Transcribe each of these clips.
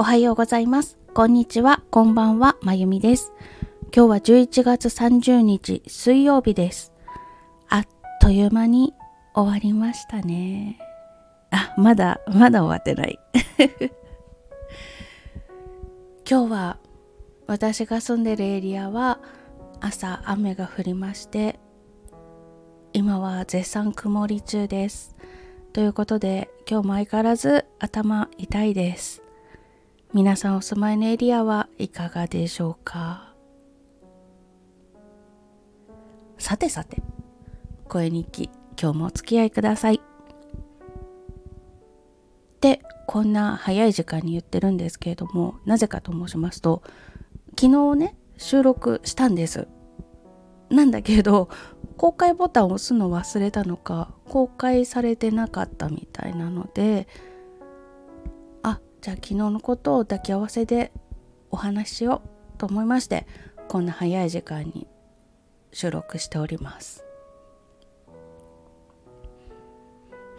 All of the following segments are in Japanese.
おはようございます。こんにちは、こんばんは、まゆみです。今日は11月30日水曜日です。あっという間に終わりましたね。あ、まだ、まだ終わってない。今日は私が住んでるエリアは朝雨が降りまして今は絶賛曇り中です。ということで今日も相変わらず頭痛いです。皆さんお住まいのエリアはいかがでしょうか？さてさて声日記今日もお付き合いください。でこんな早い時間に言ってるんですけれどもなぜかと申しますと昨日ね収録したんです。なんだけど公開ボタンを押すの忘れたのか公開されてなかったみたいなのでじゃあ昨日のことを抱き合わせでお話ししようと思いましてこんな早い時間に収録しております。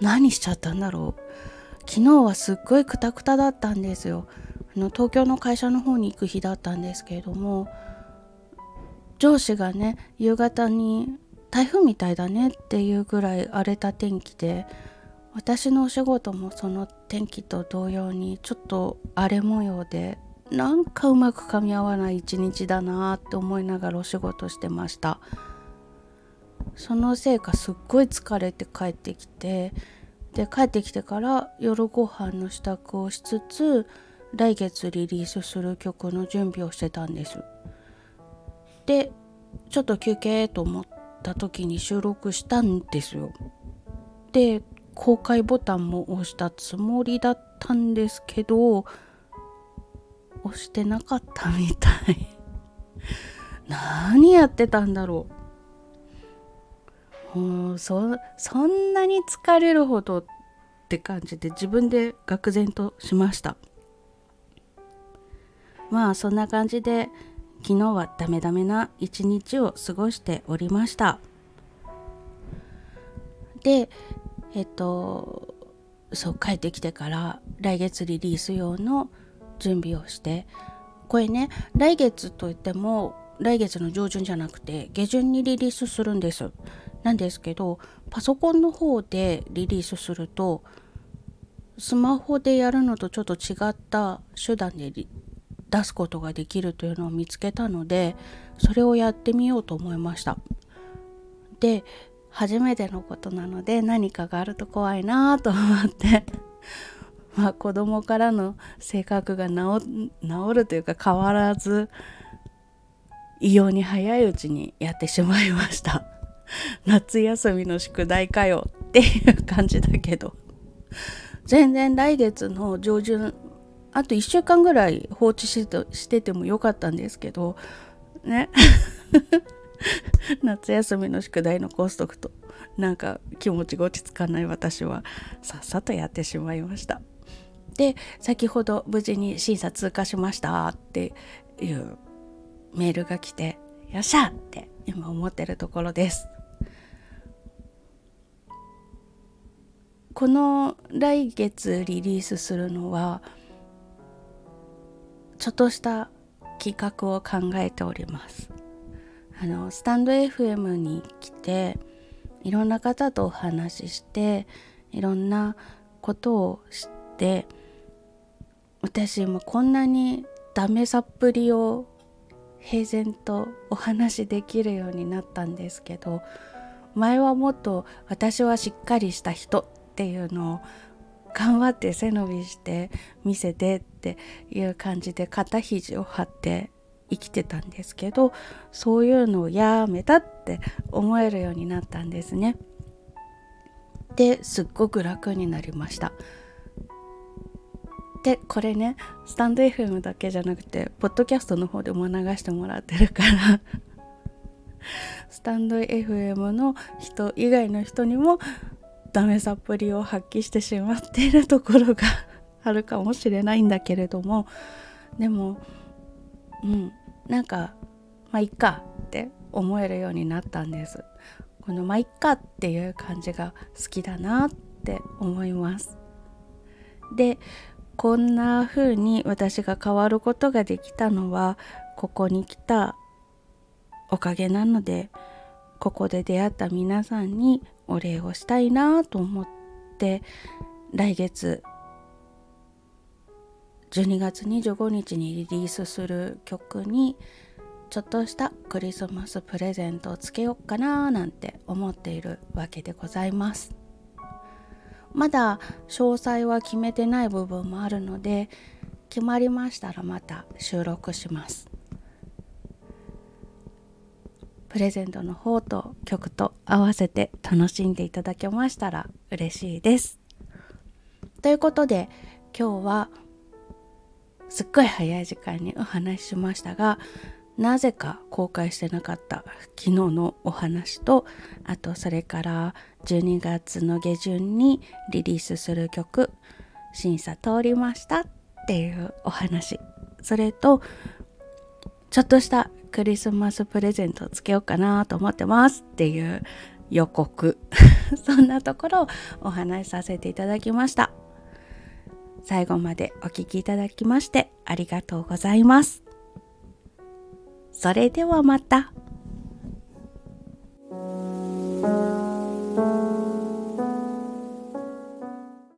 何しちゃったんだろう？昨日はすっごいクタクタだったんですよ。あの東京の会社の方に行く日だったんですけれども上司がね夕方に台風みたいだねっていうぐらい荒れた天気で私のお仕事もその天気と同様にちょっと荒れ模様でなんかうまく噛み合わない一日だなって思いながらお仕事してました。そのせいかすっごい疲れて帰ってきてで帰ってきてから夜ご飯の支度をしつつ来月リリースする曲の準備をしてたんです。でちょっと休憩と思った時に収録したんですよ。で公開ボタンも押したつもりだったんですけど押してなかったみたい。何やってたんだろう。もうそそんなに疲れるほどって感じで自分で愕然としました。まあそんな感じで昨日はダメダメな一日を過ごしておりました。でえっとそう帰ってきてから来月リリース用の準備をしてこれね来月といっても来月の上旬じゃなくて下旬にリリースするんです。なんですけどパソコンの方でリリースするとスマホでやるのとちょっと違った手段で出すことができるというのを見つけたのでそれをやってみようと思いました。で初めてのことなので何かがあると怖いなと思って。まあ子供からの性格が治るというか変わらず異様に早いうちにやってしまいました。夏休みの宿題かよっていう感じだけど。全然来月の上旬あと1週間ぐらい放置しててもよかったんですけどね。夏休みの宿題残しとくとなんか気持ちが落ち着かない私はさっさとやってしまいました。で先ほど無事に審査通過しましたっていうメールが来てよっしゃって今思ってるところです。この来月リリースするのはちょっとした企画を考えております。あのスタンド FM に来ていろんな方とお話ししていろんなことを知って私今こんなにダメさっぷりを平然とお話しできるようになったんですけど前はもっと私はしっかりした人っていうのを頑張って背伸びして見せてっていう感じで肩肘を張って生きてたんですけどそういうのをやめたって思えるようになったんですね。ですっごく楽になりました。でこれねスタンド FM だけじゃなくてポッドキャストの方でも流してもらってるから スタンド FM の人以外の人にもダメさっぷりを発揮してしまっているところがあるかもしれないんだけれどもでもうんなんかまあいっかって思えるようになったんです。このまあいっかっていう感じが好きだなって思います。でこんな風に私が変わることができたのはここに来たおかげなのでここで出会った皆さんにお礼をしたいなと思って来月12月25日にリリースする曲にちょっとしたクリスマスプレゼントをつけようかななんて思っているわけでございます。まだ詳細は決めてない部分もあるので決まりましたらまた収録します。プレゼントの方と曲と合わせて楽しんでいただけましたら嬉しいです。ということで今日はすっごい早い時間にお話ししましたがなぜか公開してなかった昨日のお話とあとそれから12月の下旬にリリースする曲審査通りましたっていうお話。それとちょっとしたクリスマスプレゼントをつけようかなと思ってますっていう予告。そんなところをお話しさせていただきました。最後までお聴きいただきましてありがとうございますそれではまた。